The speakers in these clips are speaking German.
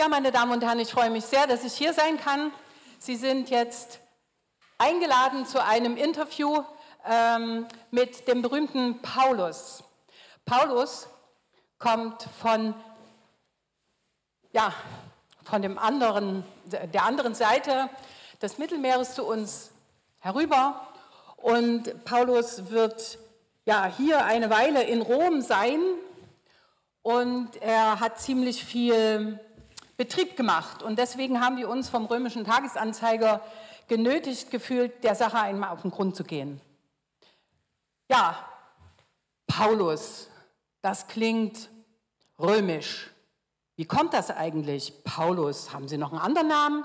Ja, meine Damen und Herren, ich freue mich sehr, dass ich hier sein kann. Sie sind jetzt eingeladen zu einem Interview ähm, mit dem berühmten Paulus. Paulus kommt von, ja, von dem anderen, der anderen Seite des Mittelmeeres zu uns herüber. Und Paulus wird ja, hier eine Weile in Rom sein und er hat ziemlich viel Betrieb gemacht. Und deswegen haben wir uns vom römischen Tagesanzeiger genötigt gefühlt, der Sache einmal auf den Grund zu gehen. Ja, Paulus, das klingt römisch. Wie kommt das eigentlich? Paulus, haben Sie noch einen anderen Namen?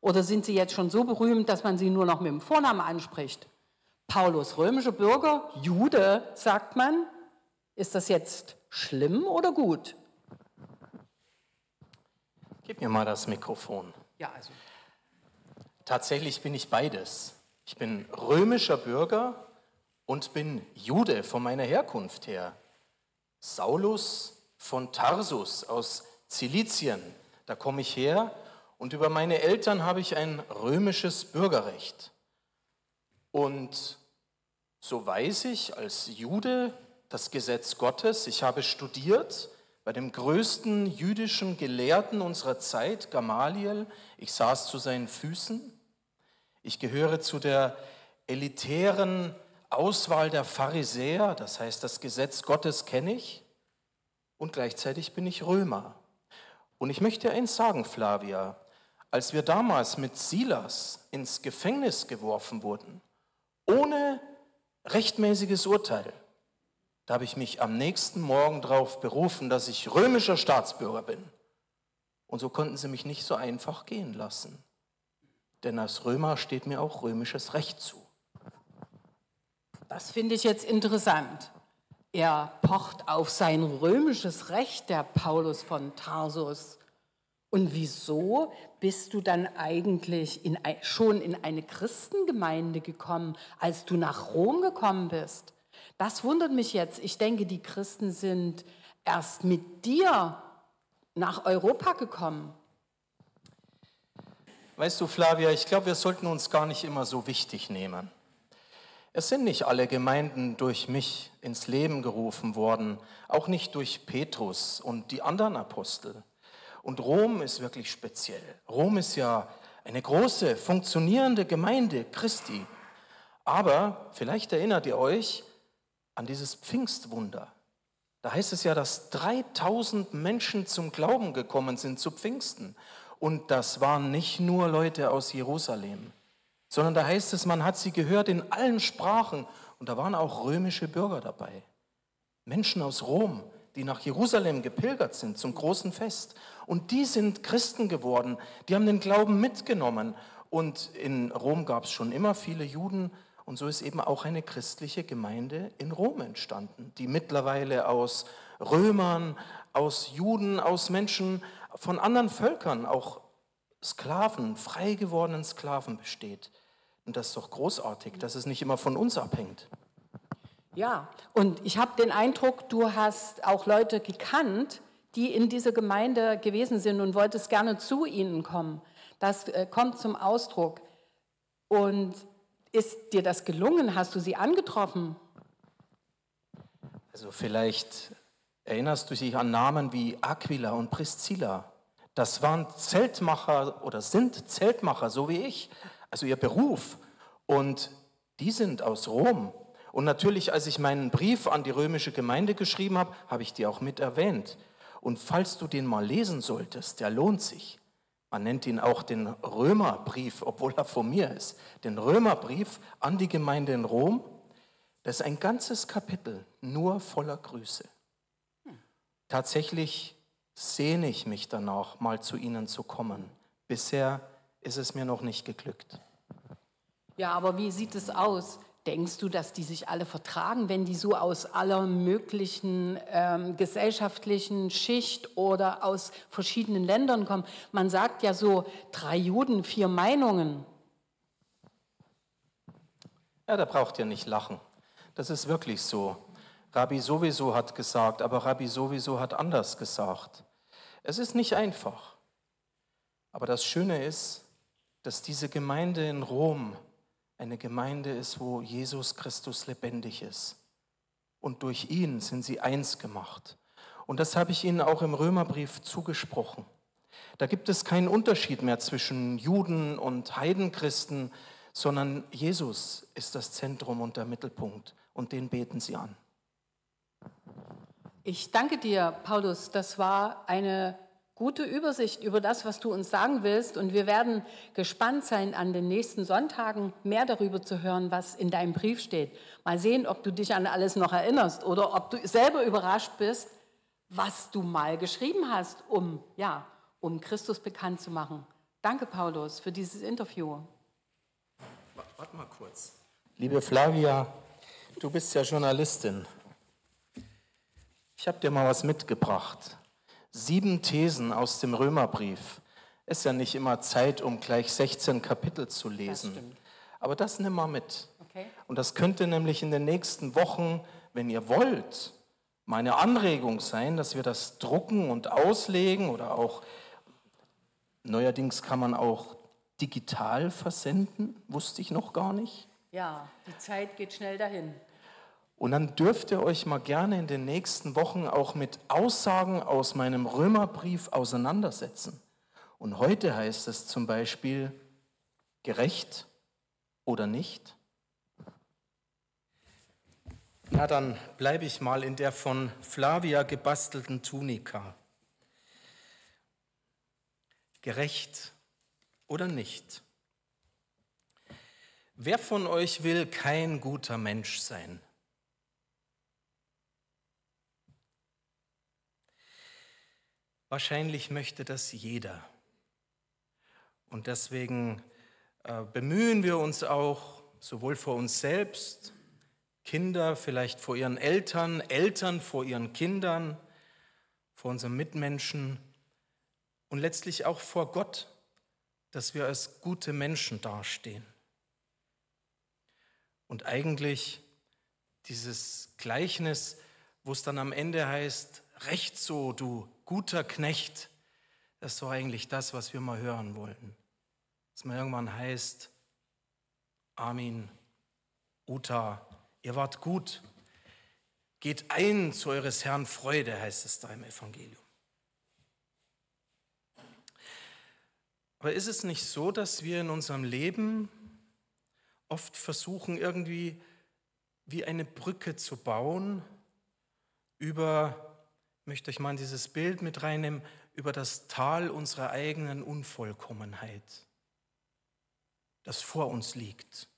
Oder sind Sie jetzt schon so berühmt, dass man Sie nur noch mit dem Vornamen anspricht? Paulus, römischer Bürger, Jude, sagt man. Ist das jetzt schlimm oder gut? Gib mir mal das Mikrofon. Ja, also. Tatsächlich bin ich beides. Ich bin römischer Bürger und bin Jude von meiner Herkunft her. Saulus von Tarsus aus Zilizien, da komme ich her und über meine Eltern habe ich ein römisches Bürgerrecht. Und so weiß ich als Jude das Gesetz Gottes, ich habe studiert, bei dem größten jüdischen Gelehrten unserer Zeit, Gamaliel. Ich saß zu seinen Füßen. Ich gehöre zu der elitären Auswahl der Pharisäer, das heißt, das Gesetz Gottes kenne ich. Und gleichzeitig bin ich Römer. Und ich möchte eins sagen, Flavia, als wir damals mit Silas ins Gefängnis geworfen wurden, ohne rechtmäßiges Urteil, da habe ich mich am nächsten Morgen darauf berufen, dass ich römischer Staatsbürger bin. Und so konnten sie mich nicht so einfach gehen lassen. Denn als Römer steht mir auch römisches Recht zu. Das finde ich jetzt interessant. Er pocht auf sein römisches Recht, der Paulus von Tarsus. Und wieso bist du dann eigentlich in, schon in eine Christengemeinde gekommen, als du nach Rom gekommen bist? Das wundert mich jetzt. Ich denke, die Christen sind erst mit dir nach Europa gekommen. Weißt du, Flavia, ich glaube, wir sollten uns gar nicht immer so wichtig nehmen. Es sind nicht alle Gemeinden durch mich ins Leben gerufen worden, auch nicht durch Petrus und die anderen Apostel. Und Rom ist wirklich speziell. Rom ist ja eine große, funktionierende Gemeinde Christi. Aber vielleicht erinnert ihr euch, an dieses Pfingstwunder. Da heißt es ja, dass 3000 Menschen zum Glauben gekommen sind zu Pfingsten. Und das waren nicht nur Leute aus Jerusalem, sondern da heißt es, man hat sie gehört in allen Sprachen. Und da waren auch römische Bürger dabei. Menschen aus Rom, die nach Jerusalem gepilgert sind zum großen Fest. Und die sind Christen geworden, die haben den Glauben mitgenommen. Und in Rom gab es schon immer viele Juden und so ist eben auch eine christliche Gemeinde in Rom entstanden, die mittlerweile aus Römern, aus Juden, aus Menschen von anderen Völkern, auch Sklaven, frei gewordenen Sklaven besteht. Und das ist doch großartig, dass es nicht immer von uns abhängt. Ja, und ich habe den Eindruck, du hast auch Leute gekannt, die in dieser Gemeinde gewesen sind und wolltest gerne zu ihnen kommen. Das äh, kommt zum Ausdruck. Und ist dir das gelungen? Hast du sie angetroffen? Also vielleicht erinnerst du dich an Namen wie Aquila und Priscilla. Das waren Zeltmacher oder sind Zeltmacher, so wie ich, also ihr Beruf. Und die sind aus Rom. Und natürlich, als ich meinen Brief an die römische Gemeinde geschrieben habe, habe ich die auch mit erwähnt. Und falls du den mal lesen solltest, der lohnt sich. Man nennt ihn auch den Römerbrief, obwohl er von mir ist. Den Römerbrief an die Gemeinde in Rom. Das ist ein ganzes Kapitel nur voller Grüße. Tatsächlich sehne ich mich danach, mal zu Ihnen zu kommen. Bisher ist es mir noch nicht geglückt. Ja, aber wie sieht es aus? Denkst du, dass die sich alle vertragen, wenn die so aus aller möglichen ähm, gesellschaftlichen Schicht oder aus verschiedenen Ländern kommen? Man sagt ja so, drei Juden, vier Meinungen. Ja, da braucht ihr nicht lachen. Das ist wirklich so. Rabbi sowieso hat gesagt, aber Rabbi sowieso hat anders gesagt. Es ist nicht einfach. Aber das Schöne ist, dass diese Gemeinde in Rom eine Gemeinde ist, wo Jesus Christus lebendig ist. Und durch ihn sind sie eins gemacht. Und das habe ich Ihnen auch im Römerbrief zugesprochen. Da gibt es keinen Unterschied mehr zwischen Juden und Heidenchristen, sondern Jesus ist das Zentrum und der Mittelpunkt und den beten sie an. Ich danke dir, Paulus. Das war eine gute Übersicht über das, was du uns sagen willst. Und wir werden gespannt sein, an den nächsten Sonntagen mehr darüber zu hören, was in deinem Brief steht. Mal sehen, ob du dich an alles noch erinnerst oder ob du selber überrascht bist, was du mal geschrieben hast, um, ja, um Christus bekannt zu machen. Danke, Paulus, für dieses Interview. Warte mal kurz. Liebe Flavia, du bist ja Journalistin. Ich habe dir mal was mitgebracht. Sieben Thesen aus dem Römerbrief. Ist ja nicht immer Zeit, um gleich 16 Kapitel zu lesen. Das Aber das nimm mal mit. Okay. Und das könnte nämlich in den nächsten Wochen, wenn ihr wollt, meine Anregung sein, dass wir das drucken und auslegen oder auch, neuerdings kann man auch digital versenden, wusste ich noch gar nicht. Ja, die Zeit geht schnell dahin. Und dann dürft ihr euch mal gerne in den nächsten Wochen auch mit Aussagen aus meinem Römerbrief auseinandersetzen. Und heute heißt es zum Beispiel gerecht oder nicht. Na, dann bleibe ich mal in der von Flavia gebastelten Tunika. Gerecht oder nicht? Wer von euch will kein guter Mensch sein? Wahrscheinlich möchte das jeder. Und deswegen äh, bemühen wir uns auch, sowohl vor uns selbst, Kinder vielleicht vor ihren Eltern, Eltern vor ihren Kindern, vor unseren Mitmenschen und letztlich auch vor Gott, dass wir als gute Menschen dastehen. Und eigentlich dieses Gleichnis, wo es dann am Ende heißt, recht so, du guter Knecht, das ist so eigentlich das, was wir mal hören wollten. Dass man irgendwann heißt, Armin, Uta, ihr wart gut, geht ein zu eures Herrn Freude, heißt es da im Evangelium. Aber ist es nicht so, dass wir in unserem Leben oft versuchen, irgendwie wie eine Brücke zu bauen über möchte euch mal in dieses Bild mit reinnehmen über das Tal unserer eigenen Unvollkommenheit, das vor uns liegt,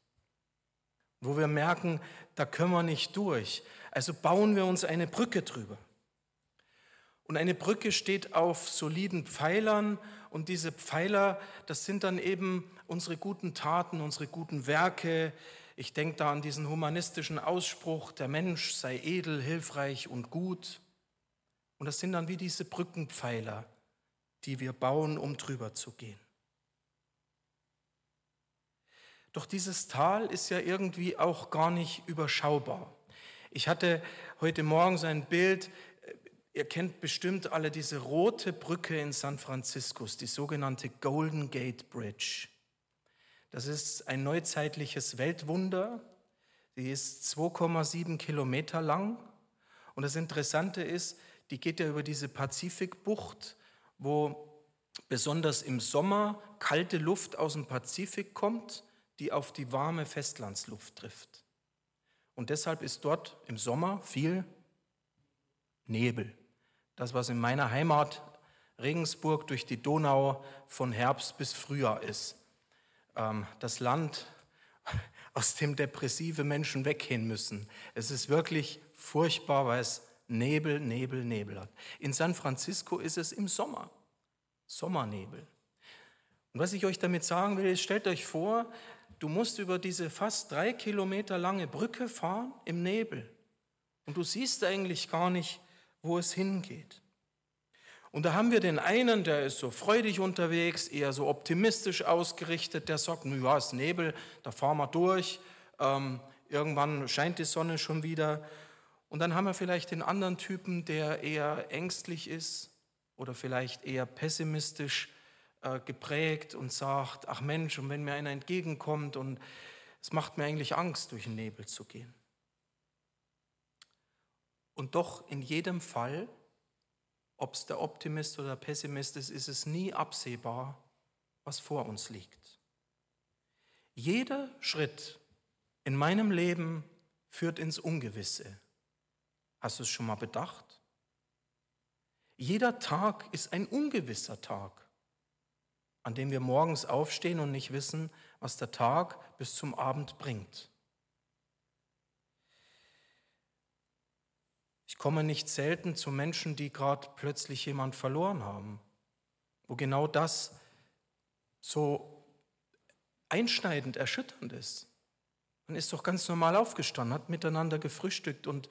wo wir merken, da können wir nicht durch. Also bauen wir uns eine Brücke drüber. Und eine Brücke steht auf soliden Pfeilern und diese Pfeiler, das sind dann eben unsere guten Taten, unsere guten Werke. Ich denke da an diesen humanistischen Ausspruch, der Mensch sei edel, hilfreich und gut. Und das sind dann wie diese Brückenpfeiler, die wir bauen, um drüber zu gehen. Doch dieses Tal ist ja irgendwie auch gar nicht überschaubar. Ich hatte heute Morgen sein Bild, ihr kennt bestimmt alle diese rote Brücke in San Francisco, die sogenannte Golden Gate Bridge. Das ist ein neuzeitliches Weltwunder. Die ist 2,7 Kilometer lang. Und das Interessante ist, die geht ja über diese Pazifikbucht, wo besonders im Sommer kalte Luft aus dem Pazifik kommt, die auf die warme Festlandsluft trifft. Und deshalb ist dort im Sommer viel Nebel. Das, was in meiner Heimat Regensburg durch die Donau von Herbst bis Frühjahr ist. Ähm, das Land, aus dem depressive Menschen weggehen müssen. Es ist wirklich furchtbar, weil es Nebel, Nebel, Nebel hat. In San Francisco ist es im Sommer, Sommernebel. Und was ich euch damit sagen will, ist, stellt euch vor, du musst über diese fast drei Kilometer lange Brücke fahren im Nebel. Und du siehst eigentlich gar nicht, wo es hingeht. Und da haben wir den einen, der ist so freudig unterwegs, eher so optimistisch ausgerichtet, der sagt, ja, es ist Nebel, da fahren wir durch, ähm, irgendwann scheint die Sonne schon wieder. Und dann haben wir vielleicht den anderen Typen, der eher ängstlich ist oder vielleicht eher pessimistisch äh, geprägt und sagt, ach Mensch, und wenn mir einer entgegenkommt und es macht mir eigentlich Angst, durch den Nebel zu gehen. Und doch in jedem Fall, ob es der Optimist oder der Pessimist ist, ist es nie absehbar, was vor uns liegt. Jeder Schritt in meinem Leben führt ins Ungewisse. Hast du es schon mal bedacht? Jeder Tag ist ein ungewisser Tag, an dem wir morgens aufstehen und nicht wissen, was der Tag bis zum Abend bringt. Ich komme nicht selten zu Menschen, die gerade plötzlich jemand verloren haben, wo genau das so einschneidend, erschütternd ist. Man ist doch ganz normal aufgestanden, hat miteinander gefrühstückt und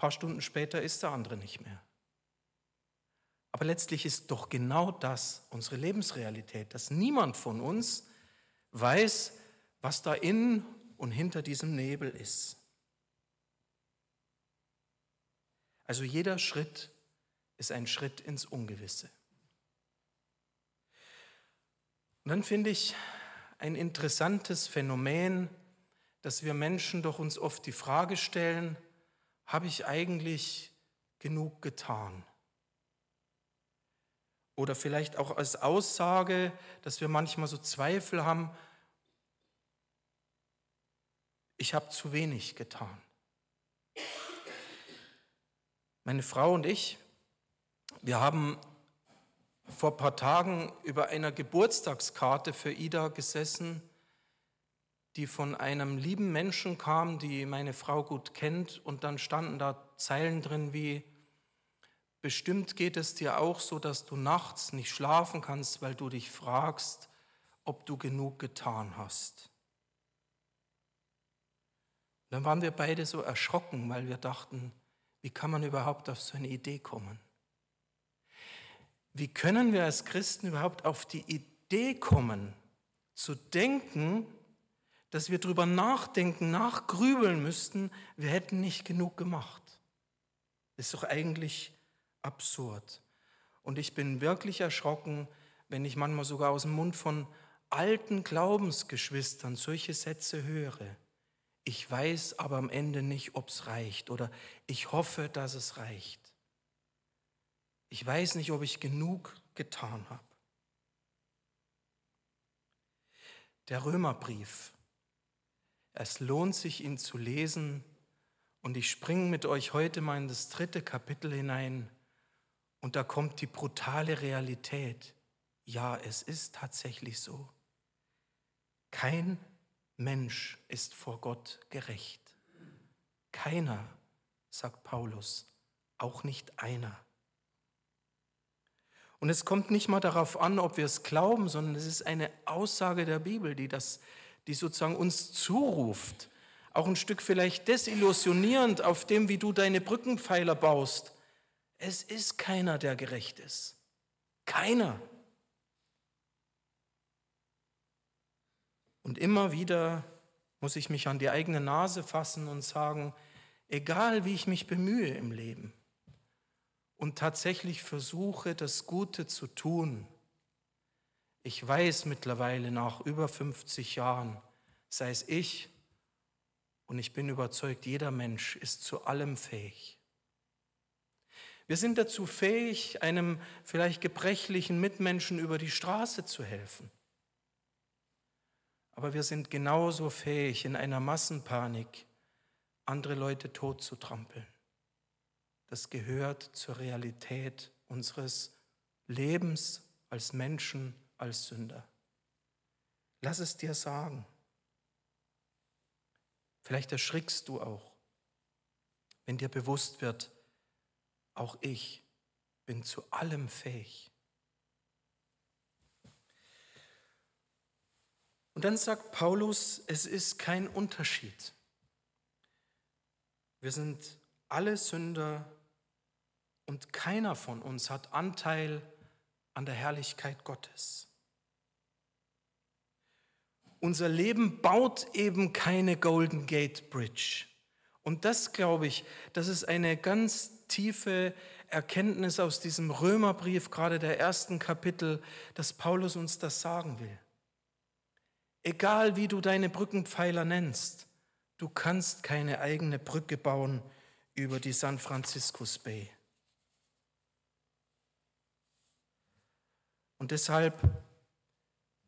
ein paar Stunden später ist der andere nicht mehr. Aber letztlich ist doch genau das unsere Lebensrealität, dass niemand von uns weiß, was da in und hinter diesem Nebel ist. Also jeder Schritt ist ein Schritt ins Ungewisse. Und dann finde ich ein interessantes Phänomen, dass wir Menschen doch uns oft die Frage stellen, habe ich eigentlich genug getan? Oder vielleicht auch als Aussage, dass wir manchmal so Zweifel haben, ich habe zu wenig getan. Meine Frau und ich, wir haben vor ein paar Tagen über einer Geburtstagskarte für Ida gesessen, die von einem lieben Menschen kam, die meine Frau gut kennt, und dann standen da Zeilen drin wie, bestimmt geht es dir auch so, dass du nachts nicht schlafen kannst, weil du dich fragst, ob du genug getan hast. Dann waren wir beide so erschrocken, weil wir dachten, wie kann man überhaupt auf so eine Idee kommen? Wie können wir als Christen überhaupt auf die Idee kommen, zu denken, dass wir darüber nachdenken, nachgrübeln müssten, wir hätten nicht genug gemacht? Ist doch eigentlich absurd. Und ich bin wirklich erschrocken, wenn ich manchmal sogar aus dem Mund von alten Glaubensgeschwistern solche Sätze höre. Ich weiß aber am Ende nicht, ob es reicht oder ich hoffe, dass es reicht. Ich weiß nicht, ob ich genug getan habe. Der Römerbrief. Es lohnt sich, ihn zu lesen. Und ich springe mit euch heute mal in das dritte Kapitel hinein. Und da kommt die brutale Realität. Ja, es ist tatsächlich so. Kein Mensch ist vor Gott gerecht. Keiner, sagt Paulus, auch nicht einer. Und es kommt nicht mal darauf an, ob wir es glauben, sondern es ist eine Aussage der Bibel, die, das, die sozusagen uns zuruft. Auch ein Stück vielleicht desillusionierend auf dem, wie du deine Brückenpfeiler baust. Es ist keiner, der gerecht ist. Keiner. Und immer wieder muss ich mich an die eigene Nase fassen und sagen, egal wie ich mich bemühe im Leben, und tatsächlich versuche, das Gute zu tun. Ich weiß mittlerweile nach über 50 Jahren, sei es ich, und ich bin überzeugt, jeder Mensch ist zu allem fähig. Wir sind dazu fähig, einem vielleicht gebrechlichen Mitmenschen über die Straße zu helfen. Aber wir sind genauso fähig, in einer Massenpanik andere Leute tot zu trampeln das gehört zur Realität unseres Lebens als Menschen, als Sünder. Lass es dir sagen. Vielleicht erschrickst du auch, wenn dir bewusst wird, auch ich bin zu allem fähig. Und dann sagt Paulus, es ist kein Unterschied. Wir sind alle Sünder und keiner von uns hat Anteil an der Herrlichkeit Gottes. Unser Leben baut eben keine Golden Gate Bridge. Und das glaube ich, das ist eine ganz tiefe Erkenntnis aus diesem Römerbrief, gerade der ersten Kapitel, dass Paulus uns das sagen will. Egal wie du deine Brückenpfeiler nennst, du kannst keine eigene Brücke bauen über die San Franciscus Bay. Und deshalb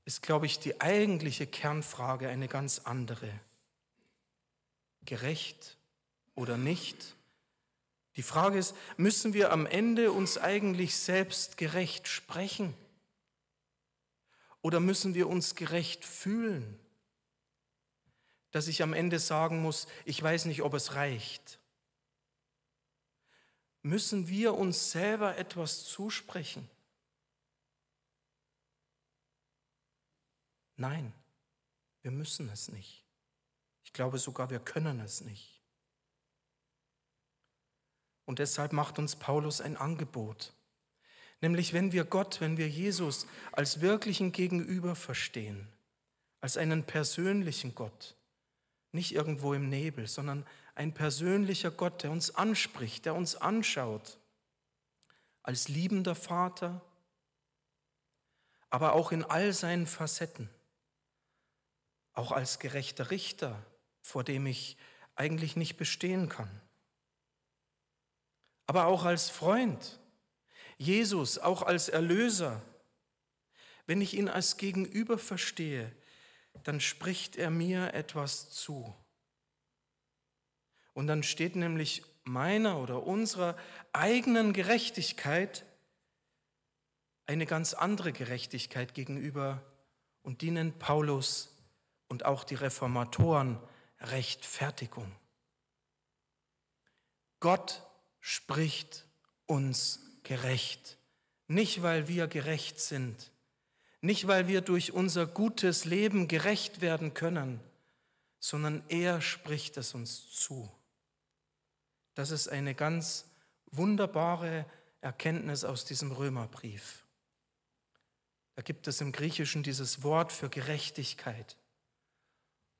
ist, glaube ich, die eigentliche Kernfrage eine ganz andere. Gerecht oder nicht? Die Frage ist, müssen wir am Ende uns eigentlich selbst gerecht sprechen? Oder müssen wir uns gerecht fühlen? Dass ich am Ende sagen muss, ich weiß nicht, ob es reicht. Müssen wir uns selber etwas zusprechen? Nein, wir müssen es nicht. Ich glaube sogar, wir können es nicht. Und deshalb macht uns Paulus ein Angebot. Nämlich wenn wir Gott, wenn wir Jesus als wirklichen Gegenüber verstehen, als einen persönlichen Gott, nicht irgendwo im Nebel, sondern ein persönlicher Gott, der uns anspricht, der uns anschaut, als liebender Vater, aber auch in all seinen Facetten auch als gerechter Richter, vor dem ich eigentlich nicht bestehen kann. Aber auch als Freund, Jesus auch als Erlöser. Wenn ich ihn als Gegenüber verstehe, dann spricht er mir etwas zu. Und dann steht nämlich meiner oder unserer eigenen Gerechtigkeit eine ganz andere Gerechtigkeit gegenüber und die nennt Paulus und auch die Reformatoren Rechtfertigung. Gott spricht uns gerecht, nicht weil wir gerecht sind, nicht weil wir durch unser gutes Leben gerecht werden können, sondern er spricht es uns zu. Das ist eine ganz wunderbare Erkenntnis aus diesem Römerbrief. Da gibt es im Griechischen dieses Wort für Gerechtigkeit.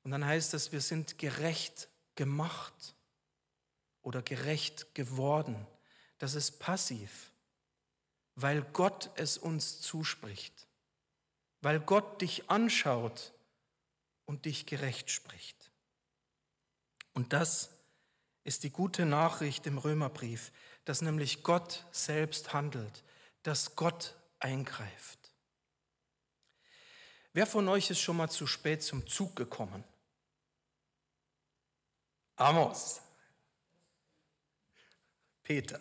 Und dann heißt es, wir sind gerecht gemacht oder gerecht geworden. Das ist passiv, weil Gott es uns zuspricht, weil Gott dich anschaut und dich gerecht spricht. Und das ist die gute Nachricht im Römerbrief, dass nämlich Gott selbst handelt, dass Gott eingreift. Wer von euch ist schon mal zu spät zum Zug gekommen? Amos. Peter.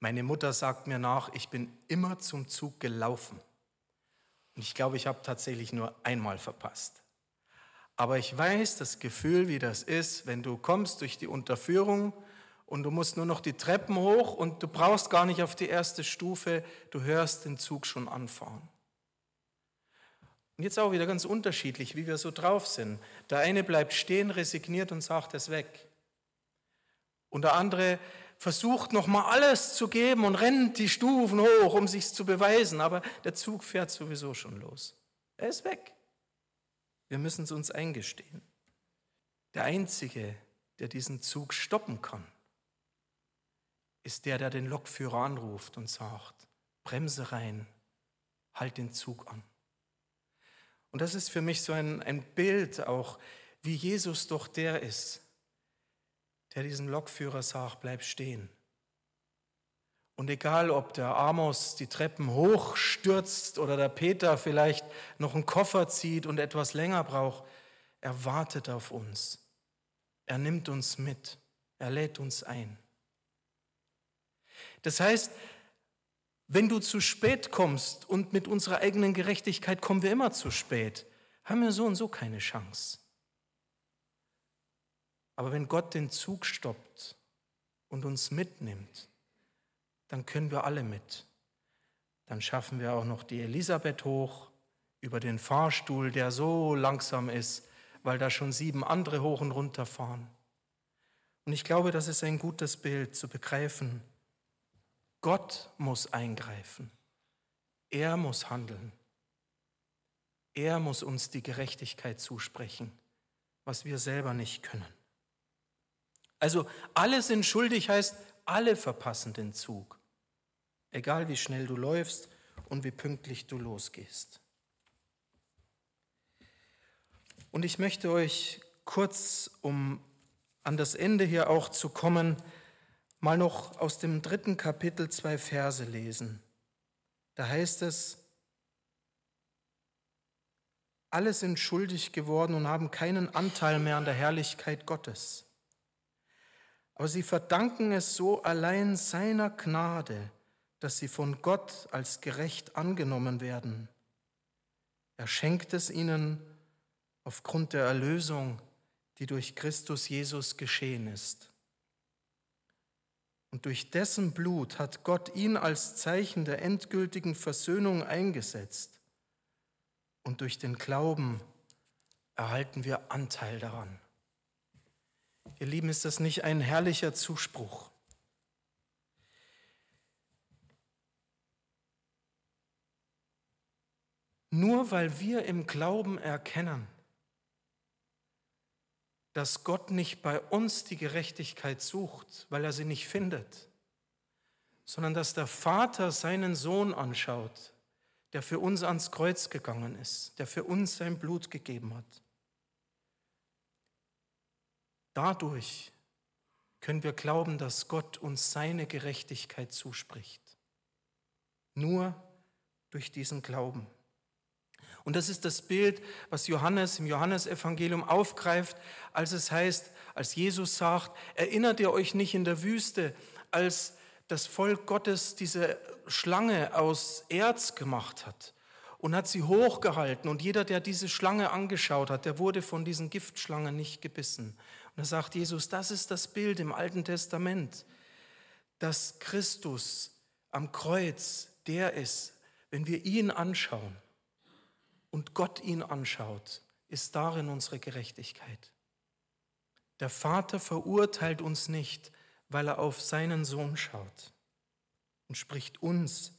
Meine Mutter sagt mir nach, ich bin immer zum Zug gelaufen. Und ich glaube, ich habe tatsächlich nur einmal verpasst. Aber ich weiß das Gefühl, wie das ist, wenn du kommst durch die Unterführung und du musst nur noch die Treppen hoch und du brauchst gar nicht auf die erste Stufe, du hörst den Zug schon anfahren. Und jetzt auch wieder ganz unterschiedlich, wie wir so drauf sind. Der eine bleibt stehen, resigniert und sagt es weg. Und der andere versucht nochmal alles zu geben und rennt die Stufen hoch, um sich zu beweisen. Aber der Zug fährt sowieso schon los. Er ist weg. Wir müssen es uns eingestehen. Der Einzige, der diesen Zug stoppen kann, ist der, der den Lokführer anruft und sagt, Bremse rein, halt den Zug an. Und das ist für mich so ein, ein Bild auch, wie Jesus doch der ist, der diesem Lokführer sagt, bleib stehen. Und egal, ob der Amos die Treppen hochstürzt oder der Peter vielleicht noch einen Koffer zieht und etwas länger braucht, er wartet auf uns. Er nimmt uns mit. Er lädt uns ein. Das heißt, wenn du zu spät kommst und mit unserer eigenen Gerechtigkeit kommen wir immer zu spät, haben wir so und so keine Chance. Aber wenn Gott den Zug stoppt und uns mitnimmt, dann können wir alle mit. Dann schaffen wir auch noch die Elisabeth hoch über den Fahrstuhl, der so langsam ist, weil da schon sieben andere hoch und runter fahren. Und ich glaube, das ist ein gutes Bild zu begreifen, Gott muss eingreifen. Er muss handeln. Er muss uns die Gerechtigkeit zusprechen, was wir selber nicht können. Also alle sind schuldig heißt, alle verpassen den Zug. Egal wie schnell du läufst und wie pünktlich du losgehst. Und ich möchte euch kurz, um an das Ende hier auch zu kommen, mal noch aus dem dritten Kapitel zwei Verse lesen. Da heißt es, alle sind schuldig geworden und haben keinen Anteil mehr an der Herrlichkeit Gottes. Aber sie verdanken es so allein seiner Gnade, dass sie von Gott als gerecht angenommen werden. Er schenkt es ihnen aufgrund der Erlösung, die durch Christus Jesus geschehen ist. Und durch dessen Blut hat Gott ihn als Zeichen der endgültigen Versöhnung eingesetzt. Und durch den Glauben erhalten wir Anteil daran. Ihr Lieben, ist das nicht ein herrlicher Zuspruch? Nur weil wir im Glauben erkennen, dass Gott nicht bei uns die Gerechtigkeit sucht, weil er sie nicht findet, sondern dass der Vater seinen Sohn anschaut, der für uns ans Kreuz gegangen ist, der für uns sein Blut gegeben hat. Dadurch können wir glauben, dass Gott uns seine Gerechtigkeit zuspricht. Nur durch diesen Glauben. Und das ist das Bild, was Johannes im Johannesevangelium aufgreift, als es heißt, als Jesus sagt, erinnert ihr euch nicht in der Wüste, als das Volk Gottes diese Schlange aus Erz gemacht hat und hat sie hochgehalten. Und jeder, der diese Schlange angeschaut hat, der wurde von diesen Giftschlangen nicht gebissen. Und da sagt Jesus, das ist das Bild im Alten Testament, dass Christus am Kreuz der ist, wenn wir ihn anschauen und Gott ihn anschaut, ist darin unsere Gerechtigkeit. Der Vater verurteilt uns nicht, weil er auf seinen Sohn schaut und spricht uns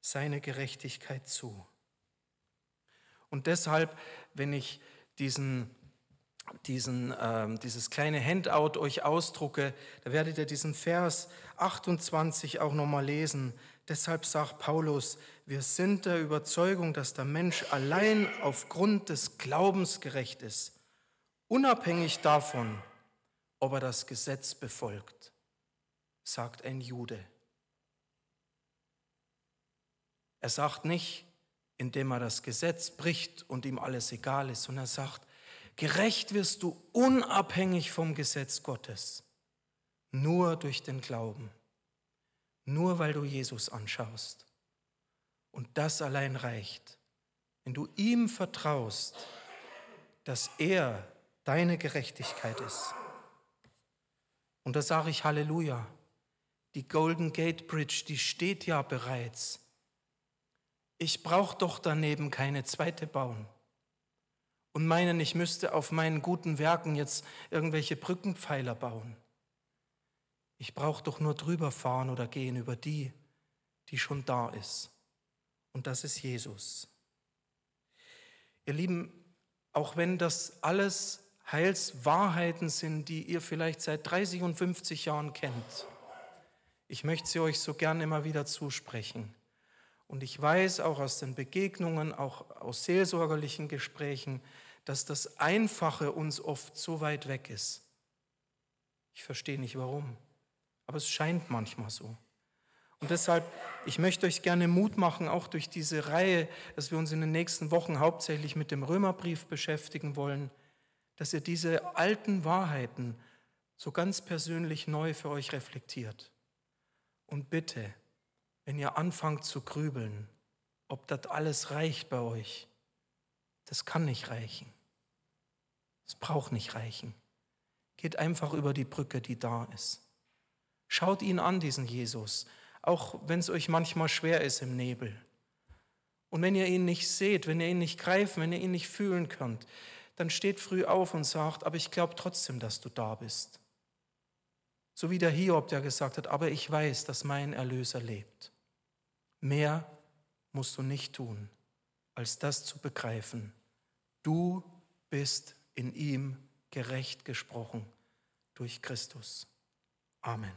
seine Gerechtigkeit zu. Und deshalb, wenn ich diesen, diesen, äh, dieses kleine Handout euch ausdrucke, da werdet ihr diesen Vers 28 auch nochmal lesen. Deshalb sagt Paulus, wir sind der Überzeugung, dass der Mensch allein aufgrund des Glaubens gerecht ist, unabhängig davon, ob er das Gesetz befolgt, sagt ein Jude. Er sagt nicht, indem er das Gesetz bricht und ihm alles egal ist, sondern er sagt, gerecht wirst du unabhängig vom Gesetz Gottes, nur durch den Glauben, nur weil du Jesus anschaust. Und das allein reicht. Wenn du ihm vertraust, dass er deine Gerechtigkeit ist. Und da sage ich Halleluja. Die Golden Gate Bridge, die steht ja bereits. Ich brauche doch daneben keine zweite bauen. Und meinen, ich müsste auf meinen guten Werken jetzt irgendwelche Brückenpfeiler bauen. Ich brauche doch nur drüber fahren oder gehen über die, die schon da ist und das ist Jesus. Ihr Lieben, auch wenn das alles Heilswahrheiten sind, die ihr vielleicht seit 30 und 50 Jahren kennt, ich möchte sie euch so gern immer wieder zusprechen. Und ich weiß auch aus den Begegnungen, auch aus seelsorgerlichen Gesprächen, dass das Einfache uns oft so weit weg ist. Ich verstehe nicht warum, aber es scheint manchmal so. Und deshalb, ich möchte euch gerne Mut machen, auch durch diese Reihe, dass wir uns in den nächsten Wochen hauptsächlich mit dem Römerbrief beschäftigen wollen, dass ihr diese alten Wahrheiten so ganz persönlich neu für euch reflektiert. Und bitte, wenn ihr anfangt zu grübeln, ob das alles reicht bei euch, das kann nicht reichen. Es braucht nicht reichen. Geht einfach über die Brücke, die da ist. Schaut ihn an, diesen Jesus auch wenn es euch manchmal schwer ist im Nebel. Und wenn ihr ihn nicht seht, wenn ihr ihn nicht greifen, wenn ihr ihn nicht fühlen könnt, dann steht früh auf und sagt, aber ich glaube trotzdem, dass du da bist. So wie der Hiob, der gesagt hat, aber ich weiß, dass mein Erlöser lebt. Mehr musst du nicht tun, als das zu begreifen. Du bist in ihm gerecht gesprochen durch Christus. Amen.